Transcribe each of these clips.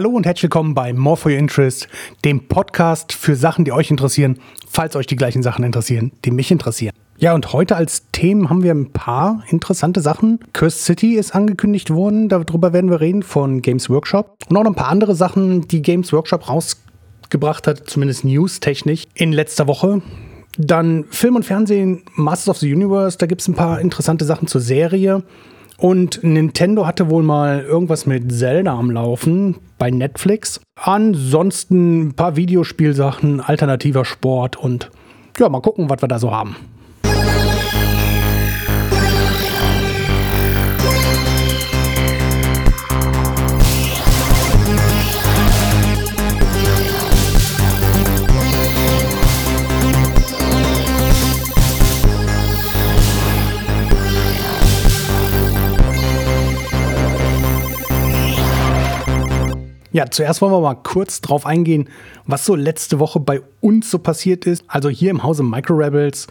Hallo und herzlich willkommen bei More for Your Interest, dem Podcast für Sachen, die euch interessieren, falls euch die gleichen Sachen interessieren, die mich interessieren. Ja, und heute als Themen haben wir ein paar interessante Sachen. Cursed City ist angekündigt worden, darüber werden wir reden von Games Workshop. Und auch noch ein paar andere Sachen, die Games Workshop rausgebracht hat, zumindest news-technisch, in letzter Woche. Dann Film und Fernsehen, Masters of the Universe, da gibt es ein paar interessante Sachen zur Serie. Und Nintendo hatte wohl mal irgendwas mit Zelda am Laufen bei Netflix. Ansonsten ein paar Videospielsachen, alternativer Sport und ja, mal gucken, was wir da so haben. Ja, zuerst wollen wir mal kurz drauf eingehen, was so letzte Woche bei uns so passiert ist. Also hier im Hause Micro Rebels.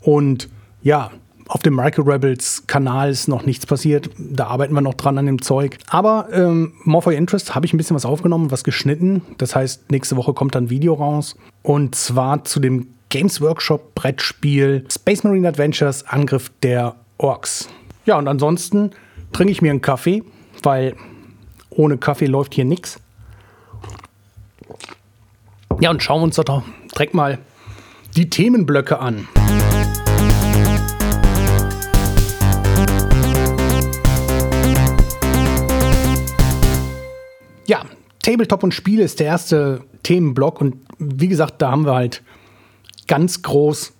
Und ja, auf dem Micro Rebels Kanal ist noch nichts passiert. Da arbeiten wir noch dran an dem Zeug. Aber ähm, More for Interest habe ich ein bisschen was aufgenommen, was geschnitten. Das heißt, nächste Woche kommt dann ein Video raus. Und zwar zu dem Games Workshop Brettspiel Space Marine Adventures Angriff der Orks. Ja, und ansonsten trinke ich mir einen Kaffee, weil ohne Kaffee läuft hier nichts. Ja, und schauen wir uns doch direkt mal die Themenblöcke an. Ja, Tabletop und Spiele ist der erste Themenblock und wie gesagt, da haben wir halt ganz groß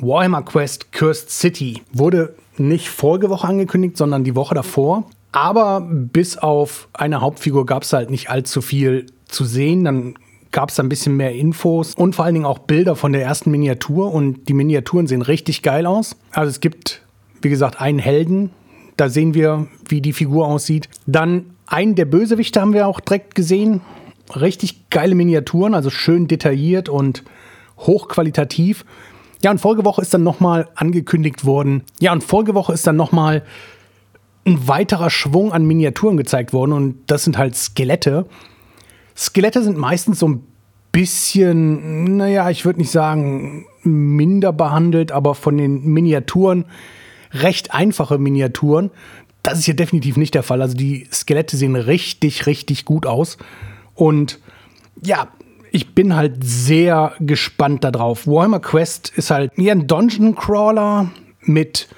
Warhammer Quest Cursed City. Wurde nicht vorige Woche angekündigt, sondern die Woche davor. Aber bis auf eine Hauptfigur gab es halt nicht allzu viel zu sehen. Dann gab es ein bisschen mehr Infos und vor allen Dingen auch Bilder von der ersten Miniatur. Und die Miniaturen sehen richtig geil aus. Also es gibt, wie gesagt, einen Helden. Da sehen wir, wie die Figur aussieht. Dann einen der Bösewichte haben wir auch direkt gesehen. Richtig geile Miniaturen, also schön detailliert und hochqualitativ. Ja, und Folgewoche ist dann nochmal angekündigt worden. Ja, und Folgewoche ist dann nochmal ein weiterer Schwung an Miniaturen gezeigt worden und das sind halt Skelette. Skelette sind meistens so ein bisschen, naja, ich würde nicht sagen minder behandelt, aber von den Miniaturen recht einfache Miniaturen. Das ist hier definitiv nicht der Fall. Also die Skelette sehen richtig, richtig gut aus. Und ja, ich bin halt sehr gespannt darauf. Warhammer Quest ist halt eher ein Dungeon Crawler mit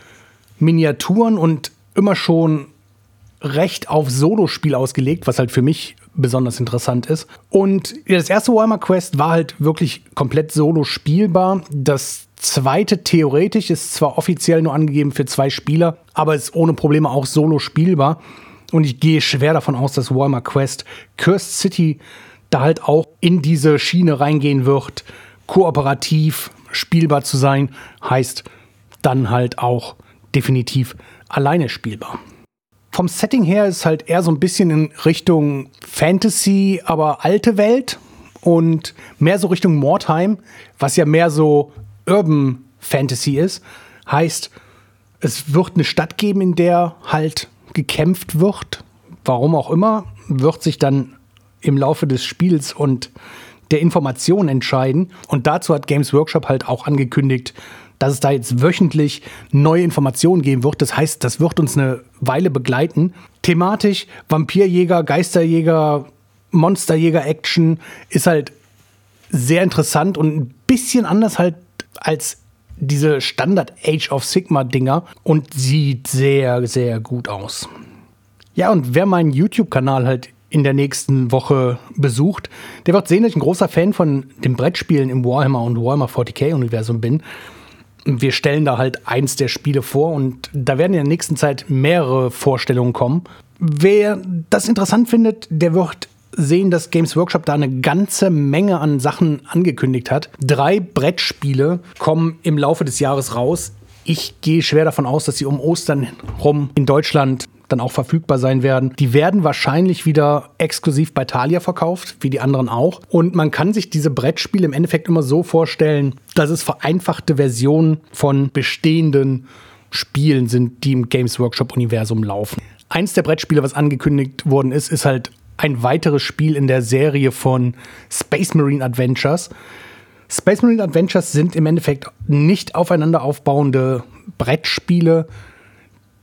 Miniaturen und immer schon recht auf Solospiel ausgelegt, was halt für mich besonders interessant ist. Und das erste Warhammer Quest war halt wirklich komplett solo spielbar. Das zweite theoretisch ist zwar offiziell nur angegeben für zwei Spieler, aber ist ohne Probleme auch solo spielbar. Und ich gehe schwer davon aus, dass Warhammer Quest Cursed City da halt auch in diese Schiene reingehen wird, kooperativ spielbar zu sein, heißt dann halt auch definitiv alleine spielbar. Vom Setting her ist halt eher so ein bisschen in Richtung Fantasy, aber alte Welt und mehr so Richtung Mordheim, was ja mehr so Urban Fantasy ist. Heißt, es wird eine Stadt geben, in der halt gekämpft wird. Warum auch immer, wird sich dann im Laufe des Spiels und der Information entscheiden. Und dazu hat Games Workshop halt auch angekündigt, dass es da jetzt wöchentlich neue Informationen geben wird. Das heißt, das wird uns eine Weile begleiten. Thematisch Vampirjäger, Geisterjäger, Monsterjäger-Action ist halt sehr interessant und ein bisschen anders halt als diese Standard Age of Sigma Dinger und sieht sehr, sehr gut aus. Ja, und wer meinen YouTube-Kanal halt in der nächsten Woche besucht, der wird sehen, dass ich ein großer Fan von den Brettspielen im Warhammer und Warhammer 40k-Universum bin wir stellen da halt eins der Spiele vor und da werden in der nächsten Zeit mehrere Vorstellungen kommen. Wer das interessant findet, der wird sehen, dass Games Workshop da eine ganze Menge an Sachen angekündigt hat. Drei Brettspiele kommen im Laufe des Jahres raus. Ich gehe schwer davon aus, dass sie um Ostern rum in Deutschland dann auch verfügbar sein werden. Die werden wahrscheinlich wieder exklusiv bei Thalia verkauft, wie die anderen auch. Und man kann sich diese Brettspiele im Endeffekt immer so vorstellen, dass es vereinfachte Versionen von bestehenden Spielen sind, die im Games Workshop-Universum laufen. Eins der Brettspiele, was angekündigt worden ist, ist halt ein weiteres Spiel in der Serie von Space Marine Adventures. Space Marine Adventures sind im Endeffekt nicht aufeinander aufbauende Brettspiele,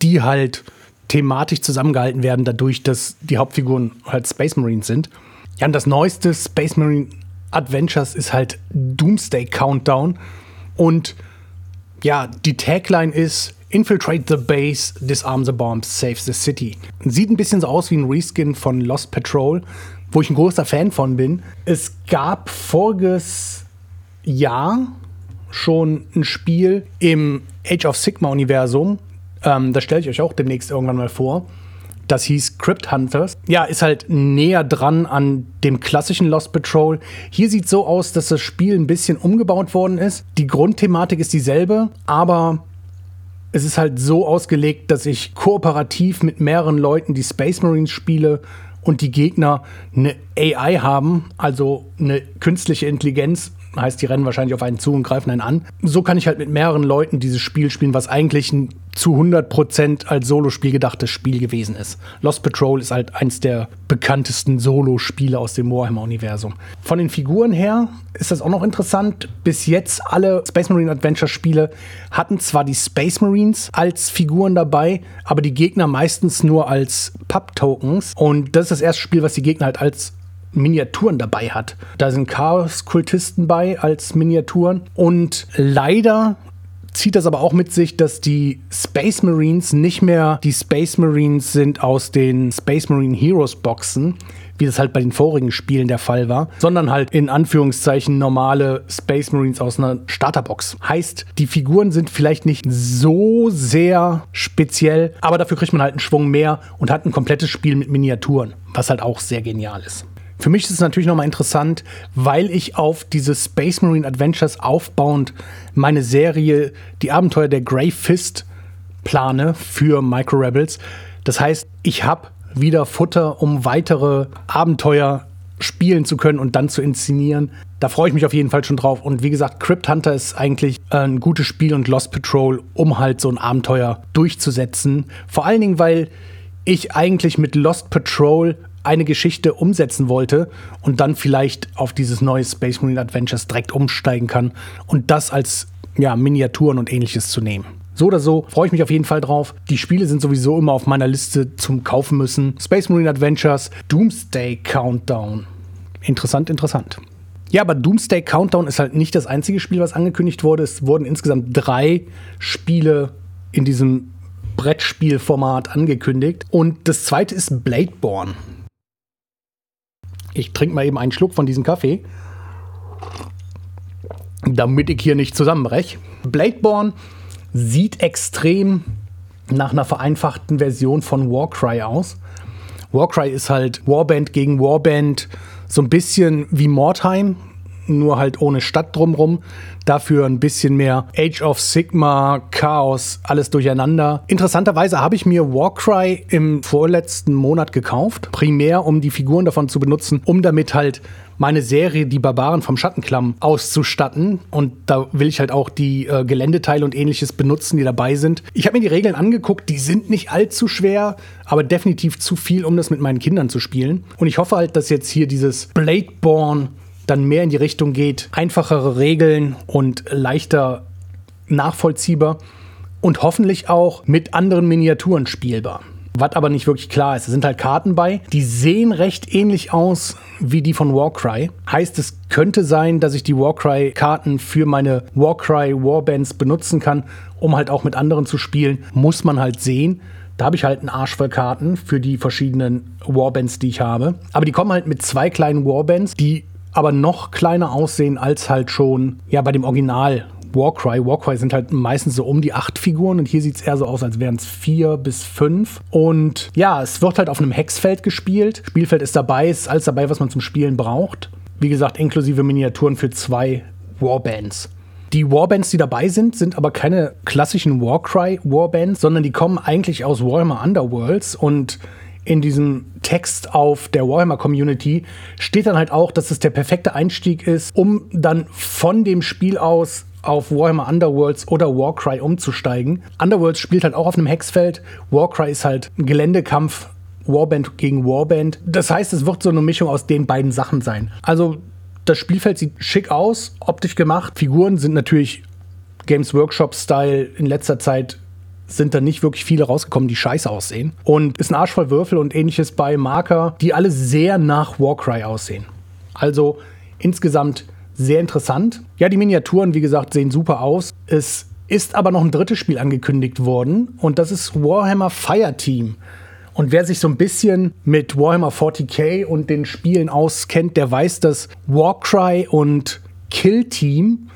die halt thematisch zusammengehalten werden, dadurch, dass die Hauptfiguren halt Space Marines sind. Ja, und das neueste Space Marine Adventures ist halt Doomsday Countdown. Und ja, die Tagline ist Infiltrate the base, disarm the bombs, save the city. Sieht ein bisschen so aus wie ein Reskin von Lost Patrol, wo ich ein großer Fan von bin. Es gab voriges Jahr schon ein Spiel im Age of Sigma Universum. Ähm, das stelle ich euch auch demnächst irgendwann mal vor. Das hieß Crypt Hunters. Ja, ist halt näher dran an dem klassischen Lost Patrol. Hier sieht so aus, dass das Spiel ein bisschen umgebaut worden ist. Die Grundthematik ist dieselbe, aber es ist halt so ausgelegt, dass ich kooperativ mit mehreren Leuten die Space Marines spiele und die Gegner eine AI haben, also eine künstliche Intelligenz heißt, die rennen wahrscheinlich auf einen zu und greifen einen an. So kann ich halt mit mehreren Leuten dieses Spiel spielen, was eigentlich ein zu 100% als Solospiel gedachtes Spiel gewesen ist. Lost Patrol ist halt eins der bekanntesten Solo-Spiele aus dem Warhammer-Universum. Von den Figuren her ist das auch noch interessant. Bis jetzt alle Space Marine Adventure-Spiele hatten zwar die Space Marines als Figuren dabei, aber die Gegner meistens nur als Pub-Tokens. Und das ist das erste Spiel, was die Gegner halt als Miniaturen dabei hat. Da sind Chaos-Kultisten bei als Miniaturen. Und leider zieht das aber auch mit sich, dass die Space Marines nicht mehr die Space Marines sind aus den Space Marine Heroes Boxen, wie das halt bei den vorigen Spielen der Fall war, sondern halt in Anführungszeichen normale Space Marines aus einer Starterbox. Heißt, die Figuren sind vielleicht nicht so sehr speziell, aber dafür kriegt man halt einen Schwung mehr und hat ein komplettes Spiel mit Miniaturen, was halt auch sehr genial ist. Für mich ist es natürlich nochmal interessant, weil ich auf diese Space Marine Adventures aufbauend meine Serie Die Abenteuer der Grey Fist plane für Micro Rebels. Das heißt, ich habe wieder Futter, um weitere Abenteuer spielen zu können und dann zu inszenieren. Da freue ich mich auf jeden Fall schon drauf. Und wie gesagt, Crypt Hunter ist eigentlich ein gutes Spiel und Lost Patrol, um halt so ein Abenteuer durchzusetzen. Vor allen Dingen, weil ich eigentlich mit Lost Patrol eine Geschichte umsetzen wollte und dann vielleicht auf dieses neue Space Marine Adventures direkt umsteigen kann und das als ja, Miniaturen und ähnliches zu nehmen. So oder so freue ich mich auf jeden Fall drauf. Die Spiele sind sowieso immer auf meiner Liste zum Kaufen müssen. Space Marine Adventures, Doomsday Countdown. Interessant, interessant. Ja, aber Doomsday Countdown ist halt nicht das einzige Spiel, was angekündigt wurde. Es wurden insgesamt drei Spiele in diesem Brettspielformat angekündigt. Und das zweite ist Bladeborn. Ich trinke mal eben einen Schluck von diesem Kaffee, damit ich hier nicht zusammenbreche. Bladeborn sieht extrem nach einer vereinfachten Version von Warcry aus. Warcry ist halt Warband gegen Warband, so ein bisschen wie Mordheim, nur halt ohne Stadt drumrum. Dafür ein bisschen mehr Age of Sigma, Chaos, alles durcheinander. Interessanterweise habe ich mir Warcry im vorletzten Monat gekauft. Primär, um die Figuren davon zu benutzen, um damit halt meine Serie Die Barbaren vom Schattenklamm auszustatten. Und da will ich halt auch die äh, Geländeteile und ähnliches benutzen, die dabei sind. Ich habe mir die Regeln angeguckt, die sind nicht allzu schwer, aber definitiv zu viel, um das mit meinen Kindern zu spielen. Und ich hoffe halt, dass jetzt hier dieses Bladeborn dann mehr in die Richtung geht, einfachere Regeln und leichter nachvollziehbar und hoffentlich auch mit anderen Miniaturen spielbar. Was aber nicht wirklich klar ist. Es sind halt Karten bei, die sehen recht ähnlich aus wie die von Warcry. Heißt, es könnte sein, dass ich die Warcry-Karten für meine Warcry Warbands benutzen kann, um halt auch mit anderen zu spielen. Muss man halt sehen. Da habe ich halt einen Arsch voll Karten für die verschiedenen Warbands, die ich habe. Aber die kommen halt mit zwei kleinen Warbands, die aber noch kleiner aussehen als halt schon ja bei dem Original Warcry. Warcry sind halt meistens so um die acht Figuren und hier sieht es eher so aus, als wären es vier bis fünf. Und ja, es wird halt auf einem Hexfeld gespielt. Spielfeld ist dabei, ist alles dabei, was man zum Spielen braucht. Wie gesagt, inklusive Miniaturen für zwei Warbands. Die Warbands, die dabei sind, sind aber keine klassischen Warcry Warbands, sondern die kommen eigentlich aus Warhammer Underworlds und in diesem Text auf der Warhammer Community steht dann halt auch, dass es der perfekte Einstieg ist, um dann von dem Spiel aus auf Warhammer Underworlds oder Warcry umzusteigen. Underworlds spielt halt auch auf einem Hexfeld. Warcry ist halt ein Geländekampf Warband gegen Warband. Das heißt, es wird so eine Mischung aus den beiden Sachen sein. Also das Spielfeld sieht schick aus, optisch gemacht. Figuren sind natürlich Games Workshop-Style in letzter Zeit sind da nicht wirklich viele rausgekommen, die scheiße aussehen. Und ist ein Arsch voll Würfel und ähnliches bei Marker, die alle sehr nach Warcry aussehen. Also insgesamt sehr interessant. Ja, die Miniaturen, wie gesagt, sehen super aus. Es ist aber noch ein drittes Spiel angekündigt worden und das ist Warhammer Fireteam. Und wer sich so ein bisschen mit Warhammer 40k und den Spielen auskennt, der weiß, dass Warcry und Kill Team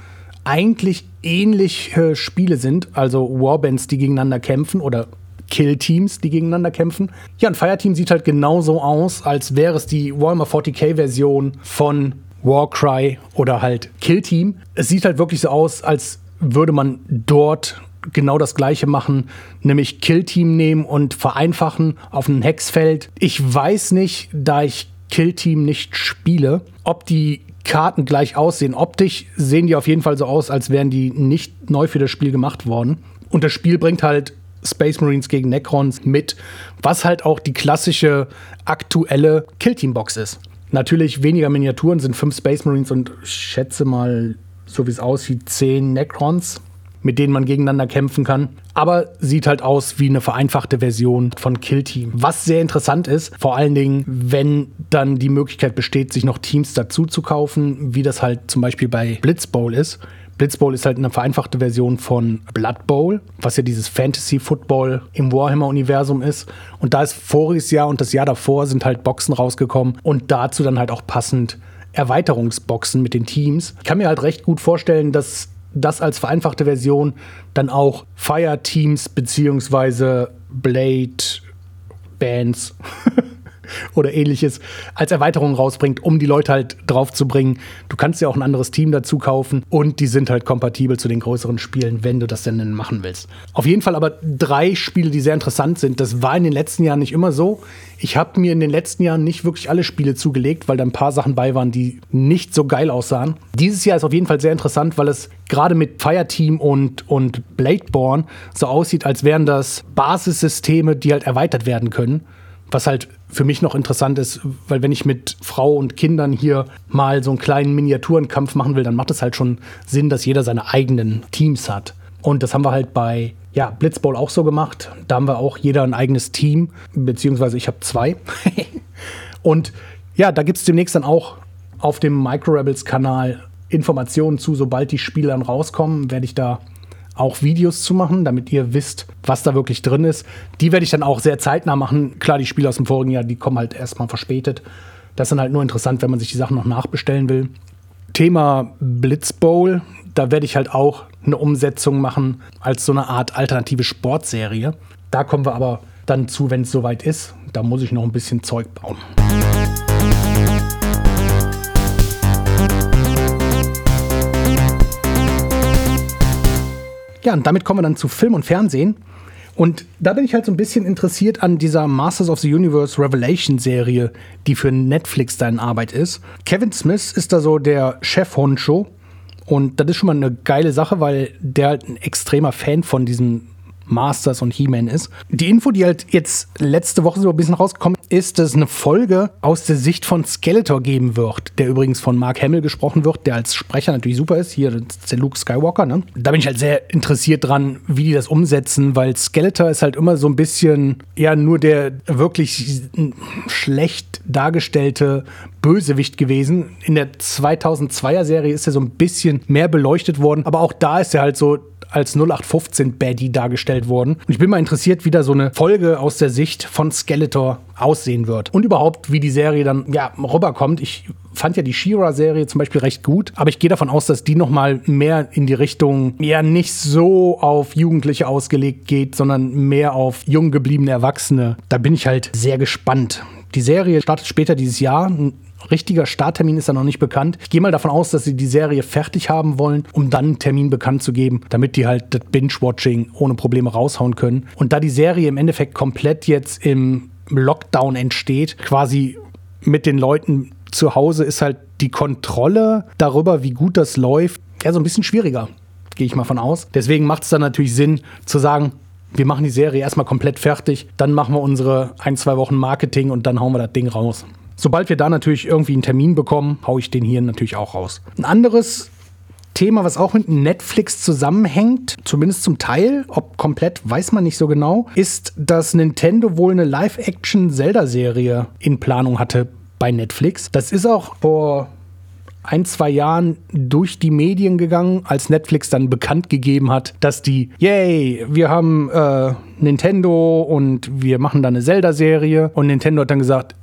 eigentlich ähnliche Spiele sind, also Warbands, die gegeneinander kämpfen oder Kill-Teams, die gegeneinander kämpfen. Ja, ein Fireteam sieht halt genauso aus, als wäre es die Warhammer 40k-Version von Warcry oder halt Kill-Team. Es sieht halt wirklich so aus, als würde man dort genau das gleiche machen, nämlich Kill-Team nehmen und vereinfachen auf ein Hexfeld. Ich weiß nicht, da ich Kill-Team nicht spiele, ob die Karten gleich aussehen. Optisch sehen die auf jeden Fall so aus, als wären die nicht neu für das Spiel gemacht worden. Und das Spiel bringt halt Space Marines gegen Necrons mit, was halt auch die klassische aktuelle Killteam-Box ist. Natürlich weniger Miniaturen, sind fünf Space Marines und ich schätze mal, so wie es aussieht, zehn Necrons mit denen man gegeneinander kämpfen kann. Aber sieht halt aus wie eine vereinfachte Version von Kill Team. Was sehr interessant ist, vor allen Dingen, wenn dann die Möglichkeit besteht, sich noch Teams dazu zu kaufen, wie das halt zum Beispiel bei Blitzbowl ist. Blitzbowl ist halt eine vereinfachte Version von Blood Bowl, was ja dieses Fantasy Football im Warhammer-Universum ist. Und da ist voriges Jahr und das Jahr davor sind halt Boxen rausgekommen und dazu dann halt auch passend Erweiterungsboxen mit den Teams. Ich kann mir halt recht gut vorstellen, dass das als vereinfachte Version dann auch Fire Teams beziehungsweise Blade Bands oder ähnliches als Erweiterung rausbringt, um die Leute halt drauf zu bringen. Du kannst ja auch ein anderes Team dazu kaufen und die sind halt kompatibel zu den größeren Spielen, wenn du das denn machen willst. Auf jeden Fall aber drei Spiele, die sehr interessant sind. Das war in den letzten Jahren nicht immer so. Ich habe mir in den letzten Jahren nicht wirklich alle Spiele zugelegt, weil da ein paar Sachen bei waren, die nicht so geil aussahen. Dieses Jahr ist auf jeden Fall sehr interessant, weil es gerade mit Fireteam und, und Bladeborn so aussieht, als wären das Basissysteme, die halt erweitert werden können. Was halt für mich noch interessant ist, weil wenn ich mit Frau und Kindern hier mal so einen kleinen Miniaturenkampf machen will, dann macht es halt schon Sinn, dass jeder seine eigenen Teams hat. Und das haben wir halt bei ja, Blitzball auch so gemacht. Da haben wir auch jeder ein eigenes Team, beziehungsweise ich habe zwei. und ja, da gibt es demnächst dann auch auf dem Micro Rebels Kanal Informationen zu, sobald die Spiele dann rauskommen, werde ich da auch Videos zu machen, damit ihr wisst, was da wirklich drin ist. Die werde ich dann auch sehr zeitnah machen. Klar, die Spiele aus dem vorigen Jahr, die kommen halt erstmal verspätet. Das ist dann halt nur interessant, wenn man sich die Sachen noch nachbestellen will. Thema Blitzbowl, da werde ich halt auch eine Umsetzung machen als so eine Art alternative Sportserie. Da kommen wir aber dann zu, wenn es soweit ist. Da muss ich noch ein bisschen Zeug bauen. Ja, und damit kommen wir dann zu Film und Fernsehen. Und da bin ich halt so ein bisschen interessiert an dieser Masters of the Universe Revelation Serie, die für Netflix da Arbeit ist. Kevin Smith ist da so der Chef Honcho. Und das ist schon mal eine geile Sache, weil der halt ein extremer Fan von diesem Masters und He-Man ist. Die Info, die halt jetzt letzte Woche so ein bisschen rausgekommen ist, dass es eine Folge aus der Sicht von Skeletor geben wird, der übrigens von Mark Hamill gesprochen wird, der als Sprecher natürlich super ist. Hier ist der Luke Skywalker, ne? Da bin ich halt sehr interessiert dran, wie die das umsetzen, weil Skeletor ist halt immer so ein bisschen, ja, nur der wirklich schlecht dargestellte Bösewicht gewesen. In der 2002er Serie ist er so ein bisschen mehr beleuchtet worden, aber auch da ist er halt so als 0815 Baddie dargestellt worden. Und ich bin mal interessiert, wie da so eine Folge aus der Sicht von Skeletor aussehen wird. Und überhaupt, wie die Serie dann ja, rüberkommt. Ich fand ja die She-Ra-Serie zum Beispiel recht gut, aber ich gehe davon aus, dass die noch mal mehr in die Richtung ja nicht so auf Jugendliche ausgelegt geht, sondern mehr auf jung gebliebene Erwachsene. Da bin ich halt sehr gespannt. Die Serie startet später dieses Jahr richtiger Starttermin ist da noch nicht bekannt. Ich gehe mal davon aus, dass sie die Serie fertig haben wollen, um dann einen Termin bekannt zu geben, damit die halt das Binge-Watching ohne Probleme raushauen können. Und da die Serie im Endeffekt komplett jetzt im Lockdown entsteht, quasi mit den Leuten zu Hause, ist halt die Kontrolle darüber, wie gut das läuft, ja so ein bisschen schwieriger, gehe ich mal von aus. Deswegen macht es dann natürlich Sinn zu sagen, wir machen die Serie erstmal komplett fertig, dann machen wir unsere ein, zwei Wochen Marketing und dann hauen wir das Ding raus. Sobald wir da natürlich irgendwie einen Termin bekommen, haue ich den hier natürlich auch raus. Ein anderes Thema, was auch mit Netflix zusammenhängt, zumindest zum Teil, ob komplett, weiß man nicht so genau, ist, dass Nintendo wohl eine Live-Action-Zelda-Serie in Planung hatte bei Netflix. Das ist auch vor ein, zwei Jahren durch die Medien gegangen, als Netflix dann bekannt gegeben hat, dass die, yay, wir haben äh, Nintendo und wir machen da eine Zelda-Serie. Und Nintendo hat dann gesagt,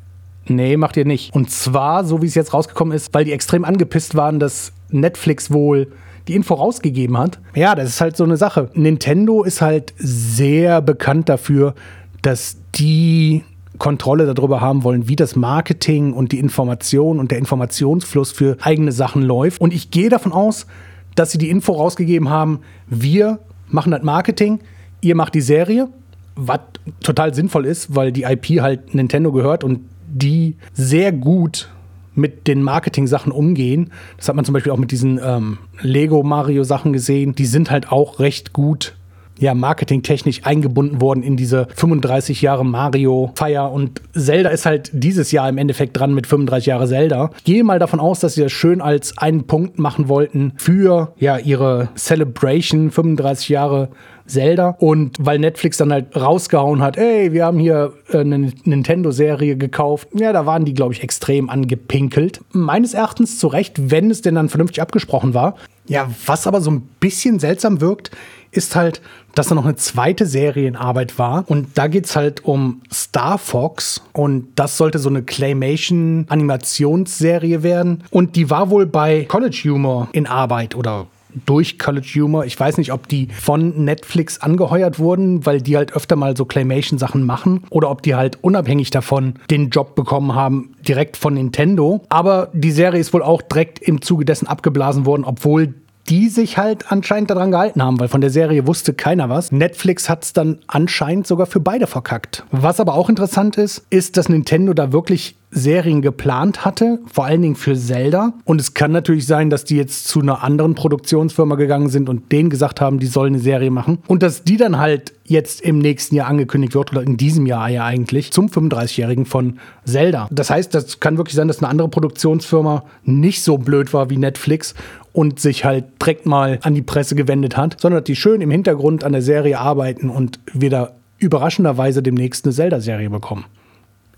nee, macht ihr nicht. Und zwar, so wie es jetzt rausgekommen ist, weil die extrem angepisst waren, dass Netflix wohl die Info rausgegeben hat. Ja, das ist halt so eine Sache. Nintendo ist halt sehr bekannt dafür, dass die Kontrolle darüber haben wollen, wie das Marketing und die Information und der Informationsfluss für eigene Sachen läuft. Und ich gehe davon aus, dass sie die Info rausgegeben haben, wir machen das Marketing, ihr macht die Serie, was total sinnvoll ist, weil die IP halt Nintendo gehört und die sehr gut mit den Marketing-Sachen umgehen. Das hat man zum Beispiel auch mit diesen ähm, Lego-Mario-Sachen gesehen. Die sind halt auch recht gut ja, marketingtechnisch eingebunden worden in diese 35 Jahre Mario-Feier. Und Zelda ist halt dieses Jahr im Endeffekt dran mit 35 Jahre Zelda. Ich gehe mal davon aus, dass sie das schön als einen Punkt machen wollten für ja, ihre Celebration 35 Jahre Zelda. Und weil Netflix dann halt rausgehauen hat, ey, wir haben hier äh, eine Nintendo-Serie gekauft, ja, da waren die, glaube ich, extrem angepinkelt. Meines Erachtens zu Recht, wenn es denn dann vernünftig abgesprochen war. Ja, was aber so ein bisschen seltsam wirkt, ist halt, dass da noch eine zweite Serie in Arbeit war. Und da geht es halt um Star Fox. Und das sollte so eine Claymation-Animationsserie werden. Und die war wohl bei College Humor in Arbeit oder durch College Humor. Ich weiß nicht, ob die von Netflix angeheuert wurden, weil die halt öfter mal so Claymation-Sachen machen oder ob die halt unabhängig davon den Job bekommen haben, direkt von Nintendo. Aber die Serie ist wohl auch direkt im Zuge dessen abgeblasen worden, obwohl die sich halt anscheinend daran gehalten haben, weil von der Serie wusste keiner was. Netflix hat es dann anscheinend sogar für beide verkackt. Was aber auch interessant ist, ist, dass Nintendo da wirklich Serien geplant hatte, vor allen Dingen für Zelda. Und es kann natürlich sein, dass die jetzt zu einer anderen Produktionsfirma gegangen sind und denen gesagt haben, die sollen eine Serie machen. Und dass die dann halt jetzt im nächsten Jahr angekündigt wird, oder in diesem Jahr ja eigentlich, zum 35-Jährigen von Zelda. Das heißt, das kann wirklich sein, dass eine andere Produktionsfirma nicht so blöd war wie Netflix und sich halt direkt mal an die Presse gewendet hat, sondern dass die schön im Hintergrund an der Serie arbeiten und wir da überraschenderweise demnächst eine Zelda-Serie bekommen.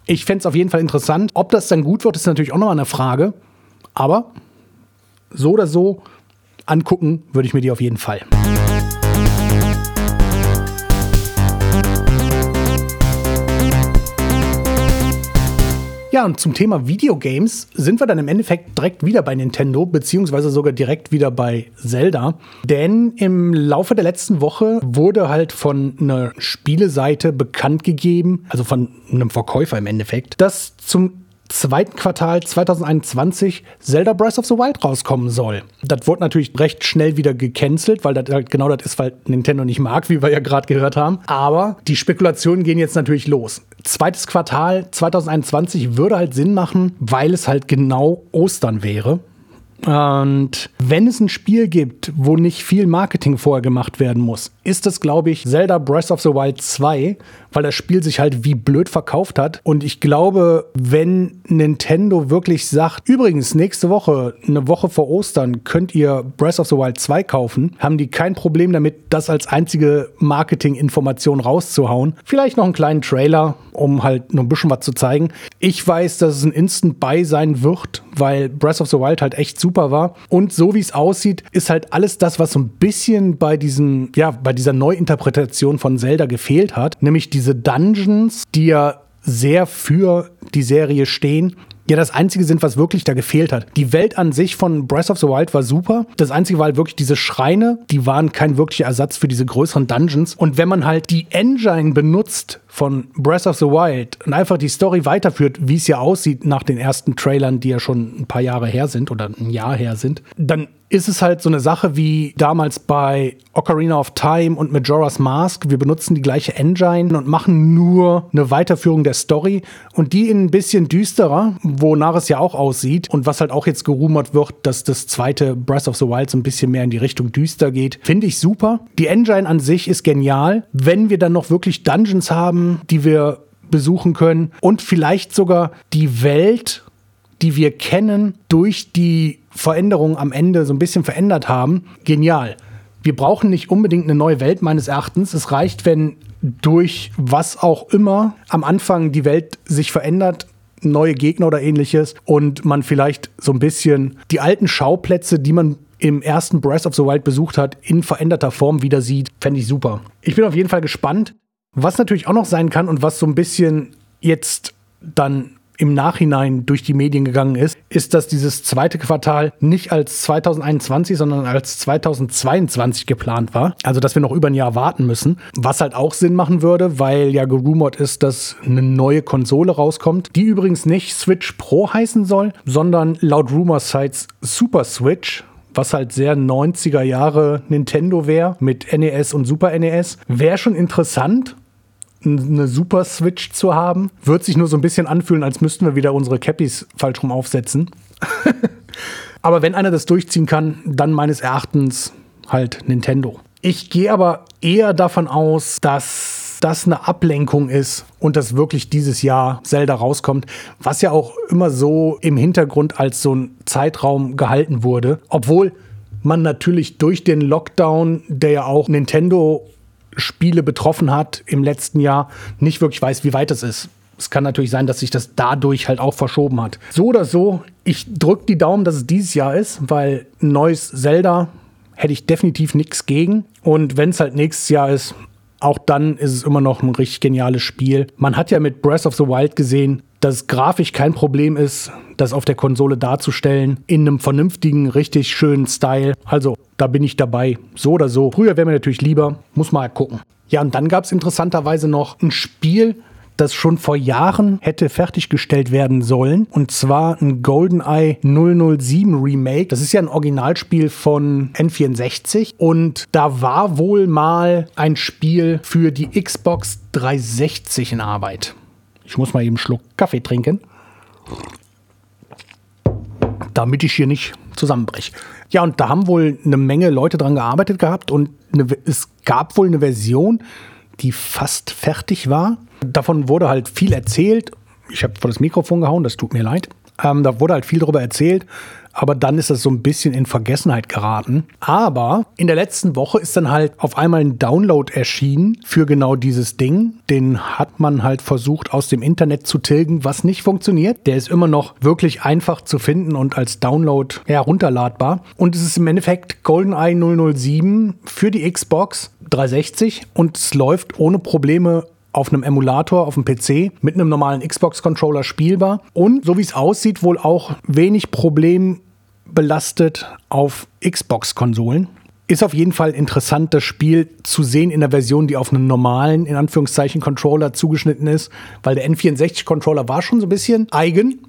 Ich fände es auf jeden Fall interessant. Ob das dann gut wird, ist natürlich auch noch eine Frage. Aber so oder so angucken würde ich mir die auf jeden Fall. Ja, und zum Thema Videogames sind wir dann im Endeffekt direkt wieder bei Nintendo, beziehungsweise sogar direkt wieder bei Zelda. Denn im Laufe der letzten Woche wurde halt von einer Spieleseite bekannt gegeben, also von einem Verkäufer im Endeffekt, dass zum zweiten Quartal 2021 Zelda Breath of the Wild rauskommen soll. Das wurde natürlich recht schnell wieder gecancelt, weil das halt genau das ist, weil Nintendo nicht mag, wie wir ja gerade gehört haben. Aber die Spekulationen gehen jetzt natürlich los. Zweites Quartal 2021 würde halt Sinn machen, weil es halt genau Ostern wäre. Und wenn es ein Spiel gibt, wo nicht viel Marketing vorher gemacht werden muss, ist es, glaube ich, Zelda Breath of the Wild 2, weil das Spiel sich halt wie blöd verkauft hat. Und ich glaube, wenn Nintendo wirklich sagt, übrigens, nächste Woche, eine Woche vor Ostern, könnt ihr Breath of the Wild 2 kaufen, haben die kein Problem damit, das als einzige Marketinginformation rauszuhauen. Vielleicht noch einen kleinen Trailer, um halt noch ein bisschen was zu zeigen. Ich weiß, dass es ein Instant Buy sein wird, weil Breath of the Wild halt echt super war. Und so wie es aussieht, ist halt alles das, was so ein bisschen bei diesem, ja, bei dieser Neuinterpretation von Zelda gefehlt hat, nämlich diese Dungeons, die ja sehr für die Serie stehen ja das Einzige sind, was wirklich da gefehlt hat. Die Welt an sich von Breath of the Wild war super. Das Einzige war halt wirklich diese Schreine, die waren kein wirklicher Ersatz für diese größeren Dungeons. Und wenn man halt die Engine benutzt von Breath of the Wild und einfach die Story weiterführt, wie es ja aussieht nach den ersten Trailern, die ja schon ein paar Jahre her sind oder ein Jahr her sind, dann ist es halt so eine Sache wie damals bei Ocarina of Time und Majora's Mask. Wir benutzen die gleiche Engine und machen nur eine Weiterführung der Story und die in ein bisschen düsterer, wonach es ja auch aussieht und was halt auch jetzt gerumort wird, dass das zweite Breath of the Wild so ein bisschen mehr in die Richtung düster geht. Finde ich super. Die Engine an sich ist genial. Wenn wir dann noch wirklich Dungeons haben, die wir besuchen können und vielleicht sogar die Welt die wir kennen, durch die Veränderungen am Ende so ein bisschen verändert haben, genial. Wir brauchen nicht unbedingt eine neue Welt meines Erachtens. Es reicht, wenn durch was auch immer am Anfang die Welt sich verändert, neue Gegner oder ähnliches und man vielleicht so ein bisschen die alten Schauplätze, die man im ersten Breath of the Wild besucht hat, in veränderter Form wieder sieht, fände ich super. Ich bin auf jeden Fall gespannt. Was natürlich auch noch sein kann und was so ein bisschen jetzt dann im Nachhinein durch die Medien gegangen ist, ist, dass dieses zweite Quartal nicht als 2021, sondern als 2022 geplant war. Also, dass wir noch über ein Jahr warten müssen. Was halt auch Sinn machen würde, weil ja gerumort ist, dass eine neue Konsole rauskommt, die übrigens nicht Switch Pro heißen soll, sondern laut Rumor-Sites Super Switch was halt sehr 90er Jahre Nintendo wäre mit NES und Super NES. Wäre schon interessant, eine Super Switch zu haben. Wird sich nur so ein bisschen anfühlen, als müssten wir wieder unsere Cappies falsch rum aufsetzen. aber wenn einer das durchziehen kann, dann meines Erachtens halt Nintendo. Ich gehe aber eher davon aus, dass das eine Ablenkung ist und dass wirklich dieses Jahr Zelda rauskommt, was ja auch immer so im Hintergrund als so ein Zeitraum gehalten wurde. Obwohl man natürlich durch den Lockdown, der ja auch Nintendo Spiele betroffen hat im letzten Jahr, nicht wirklich weiß, wie weit es ist. Es kann natürlich sein, dass sich das dadurch halt auch verschoben hat. So oder so, ich drücke die Daumen, dass es dieses Jahr ist, weil ein neues Zelda hätte ich definitiv nichts gegen. Und wenn es halt nächstes Jahr ist, auch dann ist es immer noch ein richtig geniales Spiel. Man hat ja mit Breath of the Wild gesehen, dass grafisch kein Problem ist, das auf der Konsole darzustellen, in einem vernünftigen, richtig schönen Style. Also, da bin ich dabei. So oder so. Früher wäre mir natürlich lieber, muss mal gucken. Ja, und dann gab es interessanterweise noch ein Spiel, das schon vor Jahren hätte fertiggestellt werden sollen. Und zwar ein GoldenEye 007 Remake. Das ist ja ein Originalspiel von N64. Und da war wohl mal ein Spiel für die Xbox 360 in Arbeit. Ich muss mal eben einen Schluck Kaffee trinken. Damit ich hier nicht zusammenbreche. Ja, und da haben wohl eine Menge Leute dran gearbeitet gehabt und eine, es gab wohl eine Version, die fast fertig war. Davon wurde halt viel erzählt. Ich habe vor das Mikrofon gehauen, das tut mir leid. Ähm, da wurde halt viel darüber erzählt, aber dann ist das so ein bisschen in Vergessenheit geraten. Aber in der letzten Woche ist dann halt auf einmal ein Download erschienen für genau dieses Ding. Den hat man halt versucht aus dem Internet zu tilgen, was nicht funktioniert. Der ist immer noch wirklich einfach zu finden und als Download herunterladbar. Und es ist im Endeffekt GoldenEye 007 für die Xbox 360 und es läuft ohne Probleme auf einem Emulator auf dem PC mit einem normalen Xbox-Controller spielbar und so wie es aussieht, wohl auch wenig problembelastet auf Xbox-Konsolen. Ist auf jeden Fall interessant, das Spiel zu sehen in der Version, die auf einen normalen, in Anführungszeichen, Controller zugeschnitten ist, weil der N64-Controller war schon so ein bisschen eigen.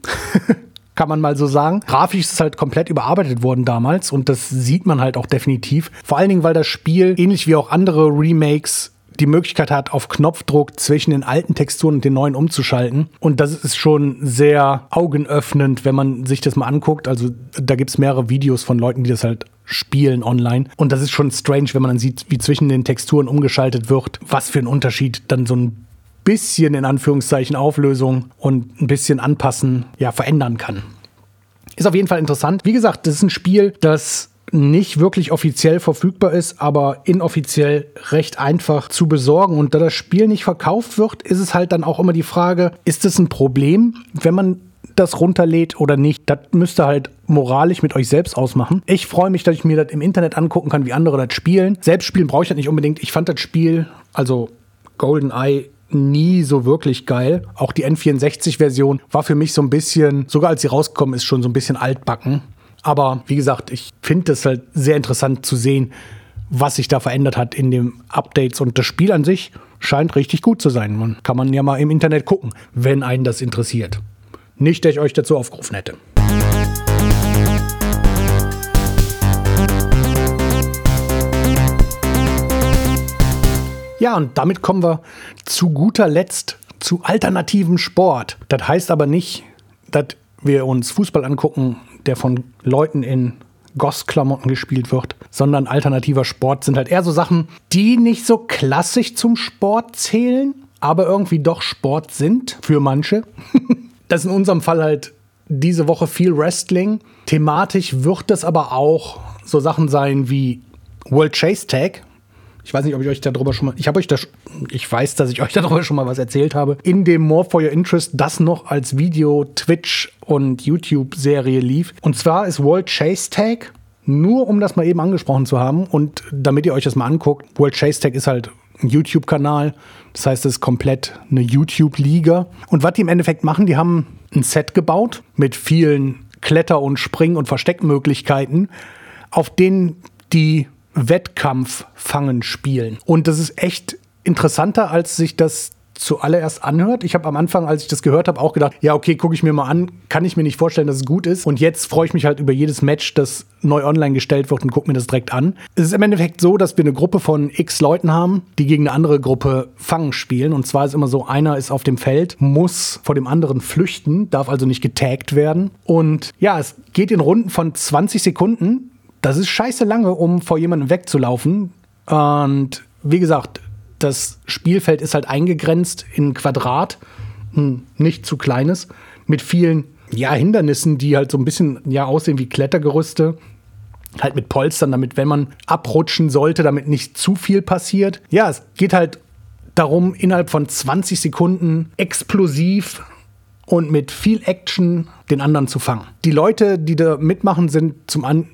kann man mal so sagen. Grafisch ist es halt komplett überarbeitet worden damals und das sieht man halt auch definitiv. Vor allen Dingen, weil das Spiel, ähnlich wie auch andere Remakes, die Möglichkeit hat, auf Knopfdruck zwischen den alten Texturen und den neuen umzuschalten. Und das ist schon sehr augenöffnend, wenn man sich das mal anguckt. Also da gibt es mehrere Videos von Leuten, die das halt spielen online. Und das ist schon strange, wenn man dann sieht, wie zwischen den Texturen umgeschaltet wird, was für ein Unterschied dann so ein bisschen in Anführungszeichen Auflösung und ein bisschen anpassen, ja, verändern kann. Ist auf jeden Fall interessant. Wie gesagt, das ist ein Spiel, das nicht wirklich offiziell verfügbar ist, aber inoffiziell recht einfach zu besorgen. Und da das Spiel nicht verkauft wird, ist es halt dann auch immer die Frage, ist es ein Problem, wenn man das runterlädt oder nicht, das müsst ihr halt moralisch mit euch selbst ausmachen. Ich freue mich, dass ich mir das im Internet angucken kann, wie andere das spielen. Selbst spielen brauche ich das nicht unbedingt. Ich fand das Spiel, also GoldenEye, nie so wirklich geil. Auch die N64-Version war für mich so ein bisschen, sogar als sie rausgekommen ist, schon so ein bisschen altbacken. Aber wie gesagt, ich finde es halt sehr interessant zu sehen, was sich da verändert hat in den Updates. Und das Spiel an sich scheint richtig gut zu sein. Man kann man ja mal im Internet gucken, wenn einen das interessiert. Nicht, dass ich euch dazu aufgerufen hätte. Ja, und damit kommen wir zu guter Letzt zu alternativem Sport. Das heißt aber nicht, dass wir uns Fußball angucken, der von Leuten in Gossklamotten gespielt wird, sondern alternativer Sport sind halt eher so Sachen, die nicht so klassisch zum Sport zählen, aber irgendwie doch Sport sind für manche. das ist in unserem Fall halt diese Woche viel Wrestling. Thematisch wird das aber auch so Sachen sein wie World Chase Tag, ich weiß nicht, ob ich euch darüber schon mal, ich habe euch das, ich weiß, dass ich euch darüber schon mal was erzählt habe. In dem More for Your Interest, das noch als Video, Twitch und YouTube-Serie lief. Und zwar ist World Chase Tag, nur um das mal eben angesprochen zu haben und damit ihr euch das mal anguckt, World Chase Tag ist halt ein YouTube-Kanal. Das heißt, es ist komplett eine YouTube-Liga. Und was die im Endeffekt machen, die haben ein Set gebaut mit vielen Kletter- und Spring- und Versteckmöglichkeiten, auf denen die Wettkampf fangen spielen. Und das ist echt interessanter, als sich das zuallererst anhört. Ich habe am Anfang, als ich das gehört habe, auch gedacht, ja, okay, gucke ich mir mal an, kann ich mir nicht vorstellen, dass es gut ist. Und jetzt freue ich mich halt über jedes Match, das neu online gestellt wird und gucke mir das direkt an. Es ist im Endeffekt so, dass wir eine Gruppe von x Leuten haben, die gegen eine andere Gruppe Fangen spielen. Und zwar ist immer so, einer ist auf dem Feld, muss vor dem anderen flüchten, darf also nicht getaggt werden. Und ja, es geht in Runden von 20 Sekunden das ist scheiße lange, um vor jemandem wegzulaufen. Und wie gesagt, das Spielfeld ist halt eingegrenzt in ein Quadrat, ein nicht zu kleines, mit vielen ja, Hindernissen, die halt so ein bisschen ja, aussehen wie Klettergerüste. Halt mit Polstern, damit, wenn man abrutschen sollte, damit nicht zu viel passiert. Ja, es geht halt darum, innerhalb von 20 Sekunden explosiv und mit viel Action den anderen zu fangen. Die Leute, die da mitmachen, sind zum einen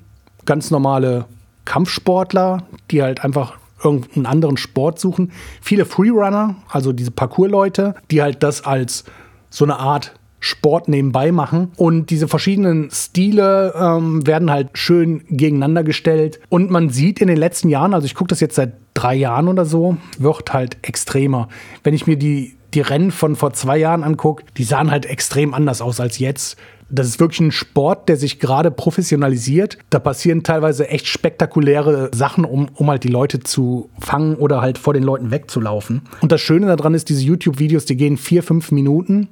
ganz normale Kampfsportler, die halt einfach irgendeinen anderen Sport suchen. Viele Freerunner, also diese Parkour-Leute, die halt das als so eine Art Sport nebenbei machen. Und diese verschiedenen Stile ähm, werden halt schön gegeneinander gestellt. Und man sieht in den letzten Jahren, also ich gucke das jetzt seit drei Jahren oder so, wird halt extremer. Wenn ich mir die, die Rennen von vor zwei Jahren angucke, die sahen halt extrem anders aus als jetzt das ist wirklich ein Sport, der sich gerade professionalisiert. Da passieren teilweise echt spektakuläre Sachen, um, um halt die Leute zu fangen oder halt vor den Leuten wegzulaufen. Und das Schöne daran ist, diese YouTube-Videos, die gehen vier, fünf Minuten.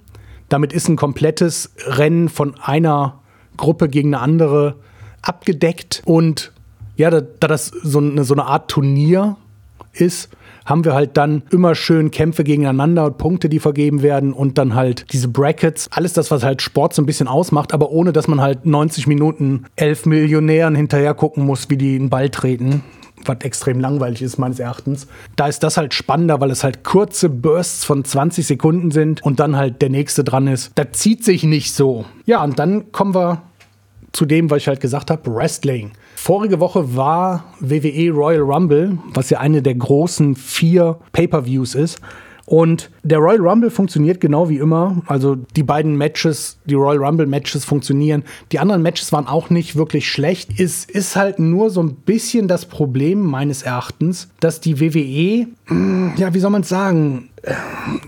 Damit ist ein komplettes Rennen von einer Gruppe gegen eine andere abgedeckt. Und ja, da, da das so eine, so eine Art Turnier ist, haben wir halt dann immer schön Kämpfe gegeneinander und Punkte, die vergeben werden und dann halt diese Brackets. Alles das, was halt Sport so ein bisschen ausmacht, aber ohne, dass man halt 90 Minuten elf Millionären hinterher gucken muss, wie die einen Ball treten was extrem langweilig ist, meines Erachtens. Da ist das halt spannender, weil es halt kurze Bursts von 20 Sekunden sind und dann halt der nächste dran ist. Das zieht sich nicht so. Ja, und dann kommen wir zu dem, was ich halt gesagt habe, Wrestling. Vorige Woche war WWE Royal Rumble, was ja eine der großen vier Pay-per-Views ist. Und der Royal Rumble funktioniert genau wie immer. Also die beiden Matches, die Royal Rumble Matches funktionieren. Die anderen Matches waren auch nicht wirklich schlecht. Es ist halt nur so ein bisschen das Problem meines Erachtens, dass die WWE, ja, wie soll man es sagen,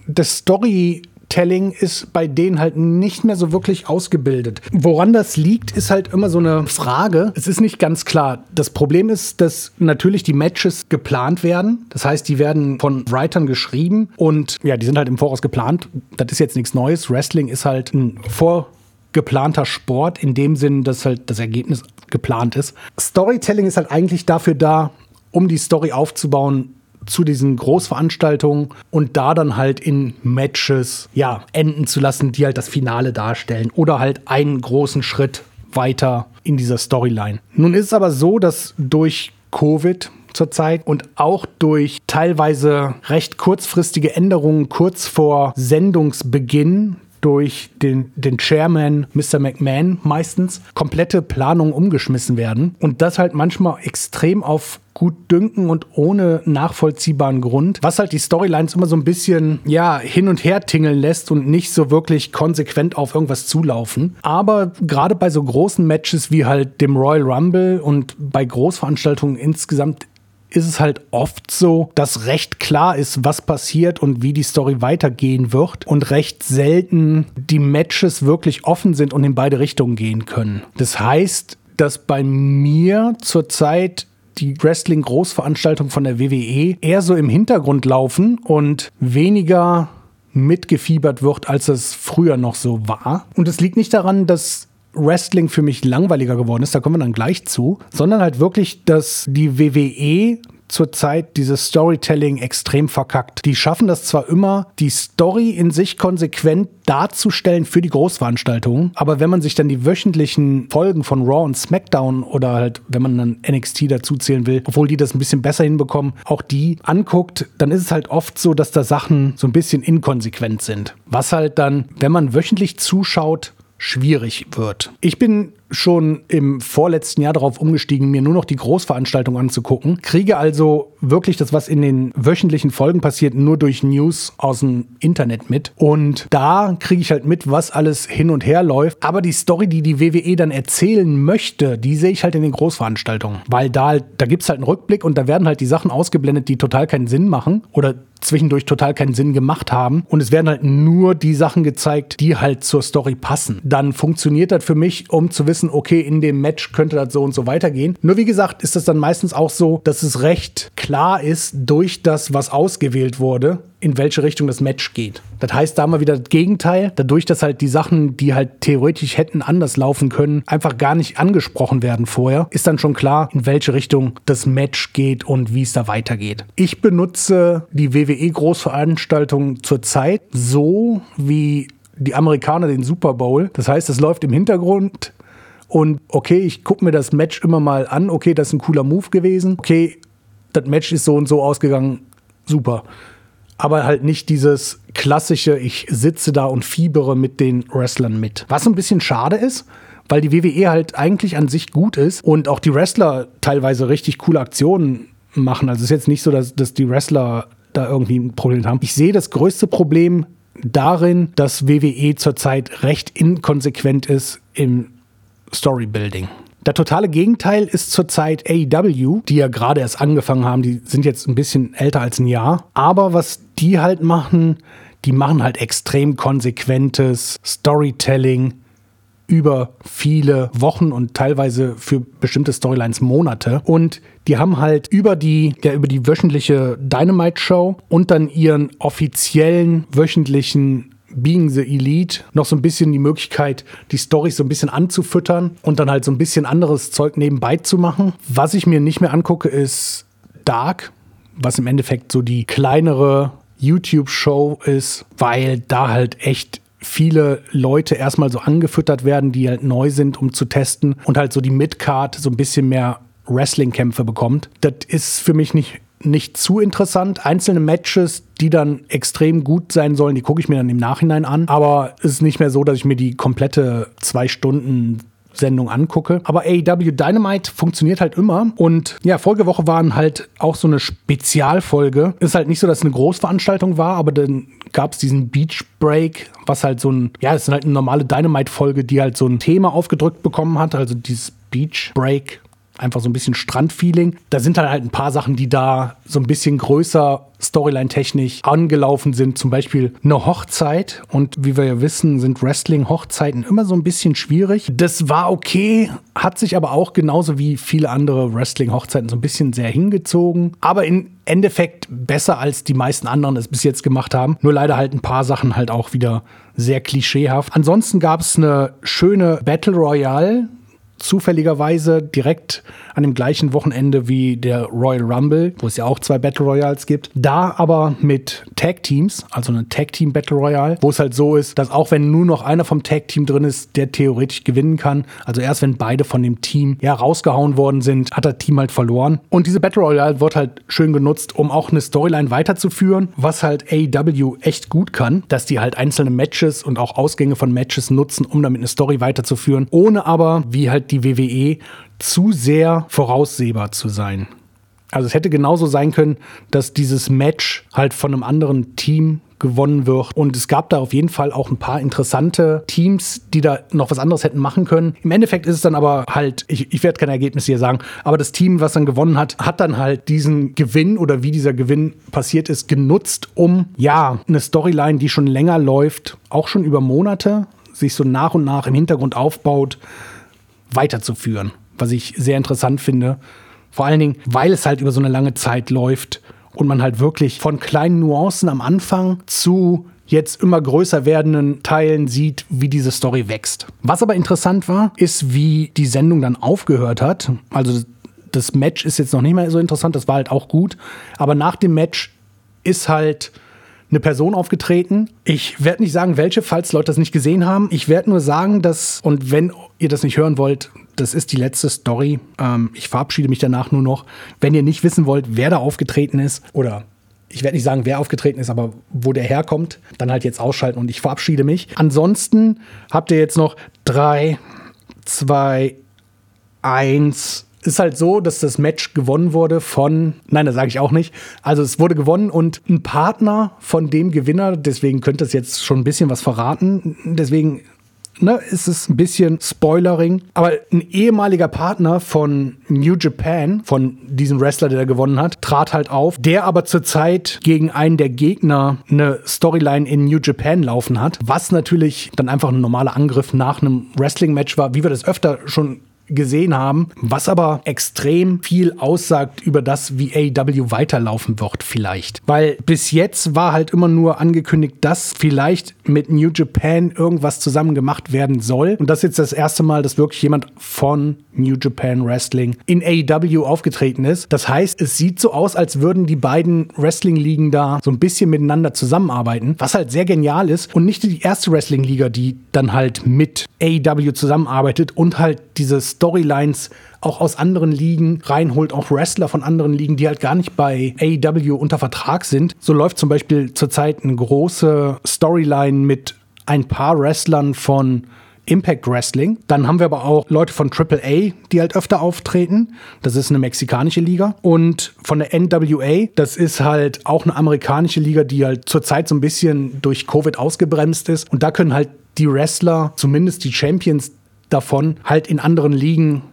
das Story Telling ist bei denen halt nicht mehr so wirklich ausgebildet. Woran das liegt, ist halt immer so eine Frage. Es ist nicht ganz klar. Das Problem ist, dass natürlich die Matches geplant werden. Das heißt, die werden von Writern geschrieben und ja, die sind halt im Voraus geplant. Das ist jetzt nichts Neues. Wrestling ist halt ein vorgeplanter Sport in dem Sinn, dass halt das Ergebnis geplant ist. Storytelling ist halt eigentlich dafür da, um die Story aufzubauen, zu diesen Großveranstaltungen und da dann halt in Matches ja enden zu lassen, die halt das Finale darstellen oder halt einen großen Schritt weiter in dieser Storyline. Nun ist es aber so, dass durch Covid zurzeit und auch durch teilweise recht kurzfristige Änderungen kurz vor Sendungsbeginn durch den, den Chairman Mr. McMahon meistens komplette Planungen umgeschmissen werden und das halt manchmal extrem auf gut dünken und ohne nachvollziehbaren Grund, was halt die Storylines immer so ein bisschen ja hin und her tingeln lässt und nicht so wirklich konsequent auf irgendwas zulaufen. Aber gerade bei so großen Matches wie halt dem Royal Rumble und bei Großveranstaltungen insgesamt ist es halt oft so, dass recht klar ist, was passiert und wie die Story weitergehen wird und recht selten die Matches wirklich offen sind und in beide Richtungen gehen können. Das heißt, dass bei mir zurzeit die Wrestling-Großveranstaltungen von der WWE eher so im Hintergrund laufen und weniger mitgefiebert wird, als es früher noch so war. Und es liegt nicht daran, dass Wrestling für mich langweiliger geworden ist, da kommen wir dann gleich zu, sondern halt wirklich, dass die WWE zurzeit dieses Storytelling extrem verkackt. Die schaffen das zwar immer, die Story in sich konsequent darzustellen für die Großveranstaltungen, aber wenn man sich dann die wöchentlichen Folgen von Raw und SmackDown oder halt, wenn man dann NXT dazu zählen will, obwohl die das ein bisschen besser hinbekommen, auch die anguckt, dann ist es halt oft so, dass da Sachen so ein bisschen inkonsequent sind. Was halt dann, wenn man wöchentlich zuschaut, schwierig wird. Ich bin schon im vorletzten Jahr darauf umgestiegen, mir nur noch die Großveranstaltung anzugucken. Kriege also wirklich das, was in den wöchentlichen Folgen passiert, nur durch News aus dem Internet mit. Und da kriege ich halt mit, was alles hin und her läuft. Aber die Story, die die WWE dann erzählen möchte, die sehe ich halt in den Großveranstaltungen. Weil da, halt, da gibt es halt einen Rückblick und da werden halt die Sachen ausgeblendet, die total keinen Sinn machen oder zwischendurch total keinen Sinn gemacht haben. Und es werden halt nur die Sachen gezeigt, die halt zur Story passen. Dann funktioniert das für mich, um zu wissen, wissen, okay, in dem Match könnte das so und so weitergehen. Nur wie gesagt, ist das dann meistens auch so, dass es recht klar ist durch das, was ausgewählt wurde, in welche Richtung das Match geht. Das heißt, da wir wieder das Gegenteil, dadurch, dass halt die Sachen, die halt theoretisch hätten anders laufen können, einfach gar nicht angesprochen werden vorher, ist dann schon klar, in welche Richtung das Match geht und wie es da weitergeht. Ich benutze die WWE Großveranstaltung zurzeit so wie die Amerikaner den Super Bowl. Das heißt, es läuft im Hintergrund und okay, ich gucke mir das Match immer mal an. Okay, das ist ein cooler Move gewesen. Okay, das Match ist so und so ausgegangen. Super. Aber halt nicht dieses klassische, ich sitze da und fiebere mit den Wrestlern mit. Was ein bisschen schade ist, weil die WWE halt eigentlich an sich gut ist und auch die Wrestler teilweise richtig coole Aktionen machen. Also es ist jetzt nicht so, dass, dass die Wrestler da irgendwie ein Problem haben. Ich sehe das größte Problem darin, dass WWE zurzeit recht inkonsequent ist im Storybuilding. Der totale Gegenteil ist zurzeit AEW, die ja gerade erst angefangen haben. Die sind jetzt ein bisschen älter als ein Jahr. Aber was die halt machen, die machen halt extrem konsequentes Storytelling über viele Wochen und teilweise für bestimmte Storylines Monate. Und die haben halt über die, ja, über die wöchentliche Dynamite Show und dann ihren offiziellen wöchentlichen Being the Elite noch so ein bisschen die Möglichkeit, die Storys so ein bisschen anzufüttern und dann halt so ein bisschen anderes Zeug nebenbei zu machen. Was ich mir nicht mehr angucke, ist Dark, was im Endeffekt so die kleinere YouTube-Show ist, weil da halt echt viele Leute erstmal so angefüttert werden, die halt neu sind, um zu testen und halt so die Midcard so ein bisschen mehr Wrestling-Kämpfe bekommt. Das ist für mich nicht nicht zu interessant. Einzelne Matches, die dann extrem gut sein sollen, die gucke ich mir dann im Nachhinein an. Aber es ist nicht mehr so, dass ich mir die komplette zwei Stunden Sendung angucke. Aber AEW Dynamite funktioniert halt immer. Und ja, Folgewoche waren halt auch so eine Spezialfolge. Ist halt nicht so, dass es eine Großveranstaltung war, aber dann gab es diesen Beach Break, was halt so ein, ja, es ist halt eine normale Dynamite-Folge, die halt so ein Thema aufgedrückt bekommen hat. Also dieses Beach Break einfach so ein bisschen Strandfeeling. Da sind dann halt ein paar Sachen, die da so ein bisschen größer Storyline-technisch angelaufen sind. Zum Beispiel eine Hochzeit. Und wie wir ja wissen, sind Wrestling-Hochzeiten immer so ein bisschen schwierig. Das war okay, hat sich aber auch genauso wie viele andere Wrestling-Hochzeiten so ein bisschen sehr hingezogen. Aber im Endeffekt besser als die meisten anderen es bis jetzt gemacht haben. Nur leider halt ein paar Sachen halt auch wieder sehr klischeehaft. Ansonsten gab es eine schöne Battle Royale zufälligerweise direkt an dem gleichen Wochenende wie der Royal Rumble, wo es ja auch zwei Battle Royals gibt. Da aber mit Tag Teams, also eine Tag Team Battle Royale, wo es halt so ist, dass auch wenn nur noch einer vom Tag Team drin ist, der theoretisch gewinnen kann. Also erst wenn beide von dem Team ja rausgehauen worden sind, hat das Team halt verloren. Und diese Battle Royale wird halt schön genutzt, um auch eine Storyline weiterzuführen, was halt AEW echt gut kann, dass die halt einzelne Matches und auch Ausgänge von Matches nutzen, um damit eine Story weiterzuführen, ohne aber, wie halt die WWE zu sehr voraussehbar zu sein. Also es hätte genauso sein können, dass dieses Match halt von einem anderen Team gewonnen wird. Und es gab da auf jeden Fall auch ein paar interessante Teams, die da noch was anderes hätten machen können. Im Endeffekt ist es dann aber halt, ich, ich werde keine Ergebnisse hier sagen, aber das Team, was dann gewonnen hat, hat dann halt diesen Gewinn oder wie dieser Gewinn passiert ist, genutzt, um ja, eine Storyline, die schon länger läuft, auch schon über Monate, sich so nach und nach im Hintergrund aufbaut, weiterzuführen. Was ich sehr interessant finde. Vor allen Dingen, weil es halt über so eine lange Zeit läuft und man halt wirklich von kleinen Nuancen am Anfang zu jetzt immer größer werdenden Teilen sieht, wie diese Story wächst. Was aber interessant war, ist, wie die Sendung dann aufgehört hat. Also das Match ist jetzt noch nicht mehr so interessant, das war halt auch gut. Aber nach dem Match ist halt eine Person aufgetreten. Ich werde nicht sagen, welche, falls Leute das nicht gesehen haben. Ich werde nur sagen, dass, und wenn ihr das nicht hören wollt, das ist die letzte Story. Ähm, ich verabschiede mich danach nur noch. Wenn ihr nicht wissen wollt, wer da aufgetreten ist, oder ich werde nicht sagen, wer aufgetreten ist, aber wo der herkommt, dann halt jetzt ausschalten und ich verabschiede mich. Ansonsten habt ihr jetzt noch drei, zwei, eins, ist halt so, dass das Match gewonnen wurde von, nein, das sage ich auch nicht. Also es wurde gewonnen und ein Partner von dem Gewinner, deswegen könnte es jetzt schon ein bisschen was verraten. Deswegen ne, ist es ein bisschen Spoilering. Aber ein ehemaliger Partner von New Japan, von diesem Wrestler, der da gewonnen hat, trat halt auf, der aber zurzeit gegen einen der Gegner eine Storyline in New Japan laufen hat, was natürlich dann einfach ein normaler Angriff nach einem Wrestling-Match war, wie wir das öfter schon gesehen haben, was aber extrem viel aussagt über das, wie AEW weiterlaufen wird vielleicht. Weil bis jetzt war halt immer nur angekündigt, dass vielleicht mit New Japan irgendwas zusammen gemacht werden soll. Und das ist jetzt das erste Mal, dass wirklich jemand von New Japan Wrestling in AEW aufgetreten ist. Das heißt, es sieht so aus, als würden die beiden Wrestling-Ligen da so ein bisschen miteinander zusammenarbeiten, was halt sehr genial ist. Und nicht die erste Wrestling-Liga, die dann halt mit AEW zusammenarbeitet und halt dieses Storylines auch aus anderen Ligen reinholt, auch Wrestler von anderen Ligen, die halt gar nicht bei AEW unter Vertrag sind. So läuft zum Beispiel zurzeit eine große Storyline mit ein paar Wrestlern von Impact Wrestling. Dann haben wir aber auch Leute von AAA, die halt öfter auftreten. Das ist eine mexikanische Liga. Und von der NWA, das ist halt auch eine amerikanische Liga, die halt zurzeit so ein bisschen durch Covid ausgebremst ist. Und da können halt die Wrestler, zumindest die Champions davon, halt in anderen Ligen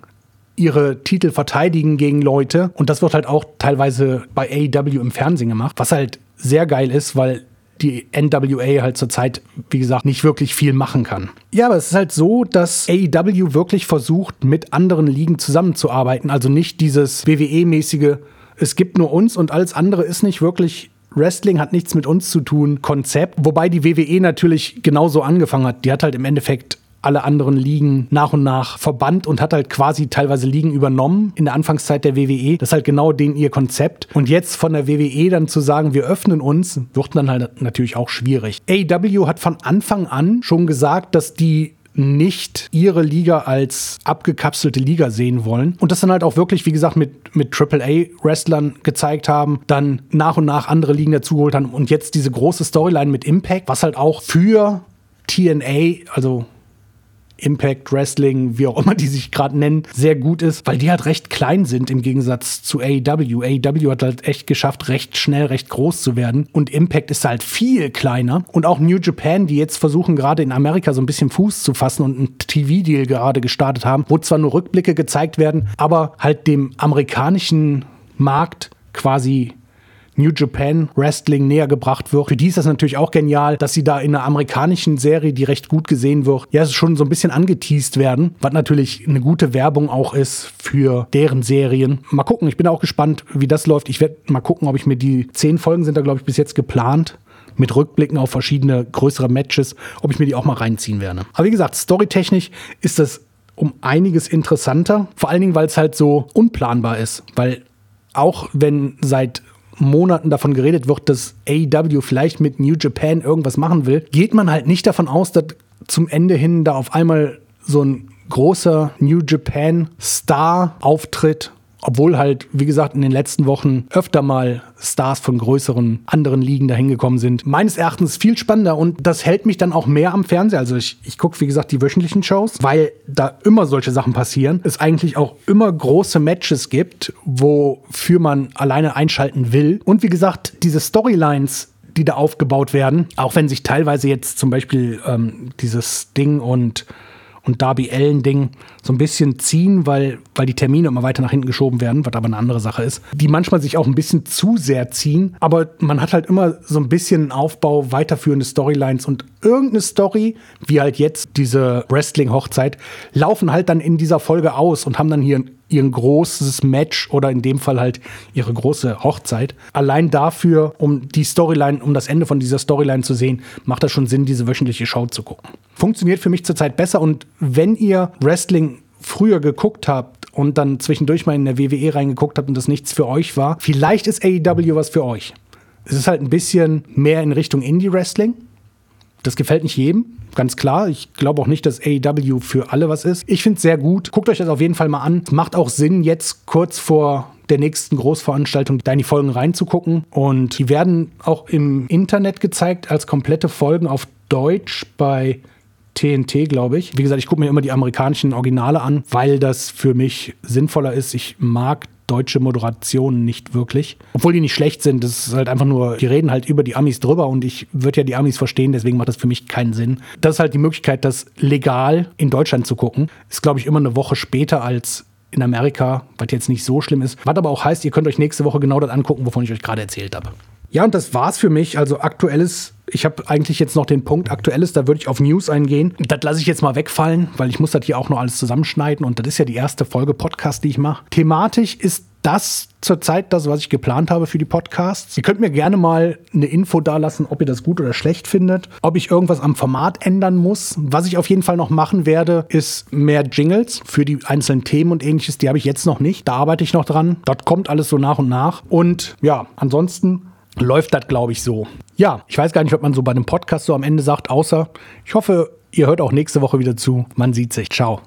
ihre Titel verteidigen gegen Leute. Und das wird halt auch teilweise bei AEW im Fernsehen gemacht, was halt sehr geil ist, weil die NWA halt zurzeit, wie gesagt, nicht wirklich viel machen kann. Ja, aber es ist halt so, dass AEW wirklich versucht, mit anderen Ligen zusammenzuarbeiten. Also nicht dieses WWE-mäßige, es gibt nur uns und alles andere ist nicht wirklich Wrestling hat nichts mit uns zu tun, Konzept. Wobei die WWE natürlich genauso angefangen hat. Die hat halt im Endeffekt alle anderen Ligen nach und nach verbannt und hat halt quasi teilweise Ligen übernommen in der Anfangszeit der WWE. Das ist halt genau den ihr Konzept. Und jetzt von der WWE dann zu sagen, wir öffnen uns, wird dann halt natürlich auch schwierig. AEW hat von Anfang an schon gesagt, dass die nicht ihre Liga als abgekapselte Liga sehen wollen. Und das dann halt auch wirklich, wie gesagt, mit, mit AAA-Wrestlern gezeigt haben, dann nach und nach andere Ligen dazugeholt haben und jetzt diese große Storyline mit Impact, was halt auch für TNA, also Impact Wrestling, wie auch immer die sich gerade nennen, sehr gut ist, weil die halt recht klein sind im Gegensatz zu AEW. AEW hat halt echt geschafft, recht schnell, recht groß zu werden und Impact ist halt viel kleiner und auch New Japan, die jetzt versuchen gerade in Amerika so ein bisschen Fuß zu fassen und einen TV-Deal gerade gestartet haben, wo zwar nur Rückblicke gezeigt werden, aber halt dem amerikanischen Markt quasi New Japan Wrestling näher gebracht wird. Für die ist das natürlich auch genial, dass sie da in einer amerikanischen Serie, die recht gut gesehen wird, ja, schon so ein bisschen angeteased werden, was natürlich eine gute Werbung auch ist für deren Serien. Mal gucken, ich bin auch gespannt, wie das läuft. Ich werde mal gucken, ob ich mir die zehn Folgen sind da, glaube ich, bis jetzt geplant mit Rückblicken auf verschiedene größere Matches, ob ich mir die auch mal reinziehen werde. Aber wie gesagt, storytechnisch ist das um einiges interessanter, vor allen Dingen, weil es halt so unplanbar ist, weil auch wenn seit Monaten davon geredet wird, dass AEW vielleicht mit New Japan irgendwas machen will, geht man halt nicht davon aus, dass zum Ende hin da auf einmal so ein großer New Japan Star auftritt obwohl halt, wie gesagt, in den letzten Wochen öfter mal Stars von größeren anderen Ligen dahin gekommen sind. Meines Erachtens viel spannender und das hält mich dann auch mehr am Fernseher. Also ich, ich gucke, wie gesagt, die wöchentlichen Shows, weil da immer solche Sachen passieren. Es eigentlich auch immer große Matches gibt, wofür man alleine einschalten will. Und wie gesagt, diese Storylines, die da aufgebaut werden. Auch wenn sich teilweise jetzt zum Beispiel ähm, dieses Ding und und Darby Allen Ding so ein bisschen ziehen, weil, weil die Termine immer weiter nach hinten geschoben werden, was aber eine andere Sache ist, die manchmal sich auch ein bisschen zu sehr ziehen, aber man hat halt immer so ein bisschen Aufbau, weiterführende Storylines und irgendeine Story, wie halt jetzt diese Wrestling-Hochzeit, laufen halt dann in dieser Folge aus und haben dann hier ihr großes Match oder in dem Fall halt ihre große Hochzeit. Allein dafür, um die Storyline, um das Ende von dieser Storyline zu sehen, macht das schon Sinn, diese wöchentliche Show zu gucken. Funktioniert für mich zurzeit besser und wenn ihr Wrestling früher geguckt habt und dann zwischendurch mal in der WWE reingeguckt habt und das nichts für euch war, vielleicht ist AEW was für euch. Es ist halt ein bisschen mehr in Richtung Indie-Wrestling. Das gefällt nicht jedem ganz klar. Ich glaube auch nicht, dass AEW für alle was ist. Ich finde es sehr gut. Guckt euch das auf jeden Fall mal an. Macht auch Sinn, jetzt kurz vor der nächsten Großveranstaltung da in die Folgen reinzugucken. Und die werden auch im Internet gezeigt als komplette Folgen auf Deutsch bei TNT, glaube ich. Wie gesagt, ich gucke mir immer die amerikanischen Originale an, weil das für mich sinnvoller ist. Ich mag deutsche Moderationen nicht wirklich. Obwohl die nicht schlecht sind, das ist halt einfach nur, die reden halt über die Amis drüber und ich würde ja die Amis verstehen, deswegen macht das für mich keinen Sinn. Das ist halt die Möglichkeit, das legal in Deutschland zu gucken. Ist, glaube ich, immer eine Woche später als in Amerika, was jetzt nicht so schlimm ist. Was aber auch heißt, ihr könnt euch nächste Woche genau das angucken, wovon ich euch gerade erzählt habe. Ja, und das war's für mich. Also aktuelles ich habe eigentlich jetzt noch den Punkt Aktuelles, da würde ich auf News eingehen. Das lasse ich jetzt mal wegfallen, weil ich muss das hier auch noch alles zusammenschneiden und das ist ja die erste Folge Podcast, die ich mache. Thematisch ist das zurzeit das, was ich geplant habe für die Podcasts. Ihr könnt mir gerne mal eine Info dalassen, ob ihr das gut oder schlecht findet, ob ich irgendwas am Format ändern muss. Was ich auf jeden Fall noch machen werde, ist mehr Jingles für die einzelnen Themen und ähnliches. Die habe ich jetzt noch nicht. Da arbeite ich noch dran. Dort kommt alles so nach und nach. Und ja, ansonsten läuft das, glaube ich, so. Ja, ich weiß gar nicht, was man so bei einem Podcast so am Ende sagt, außer ich hoffe, ihr hört auch nächste Woche wieder zu. Man sieht sich. Ciao.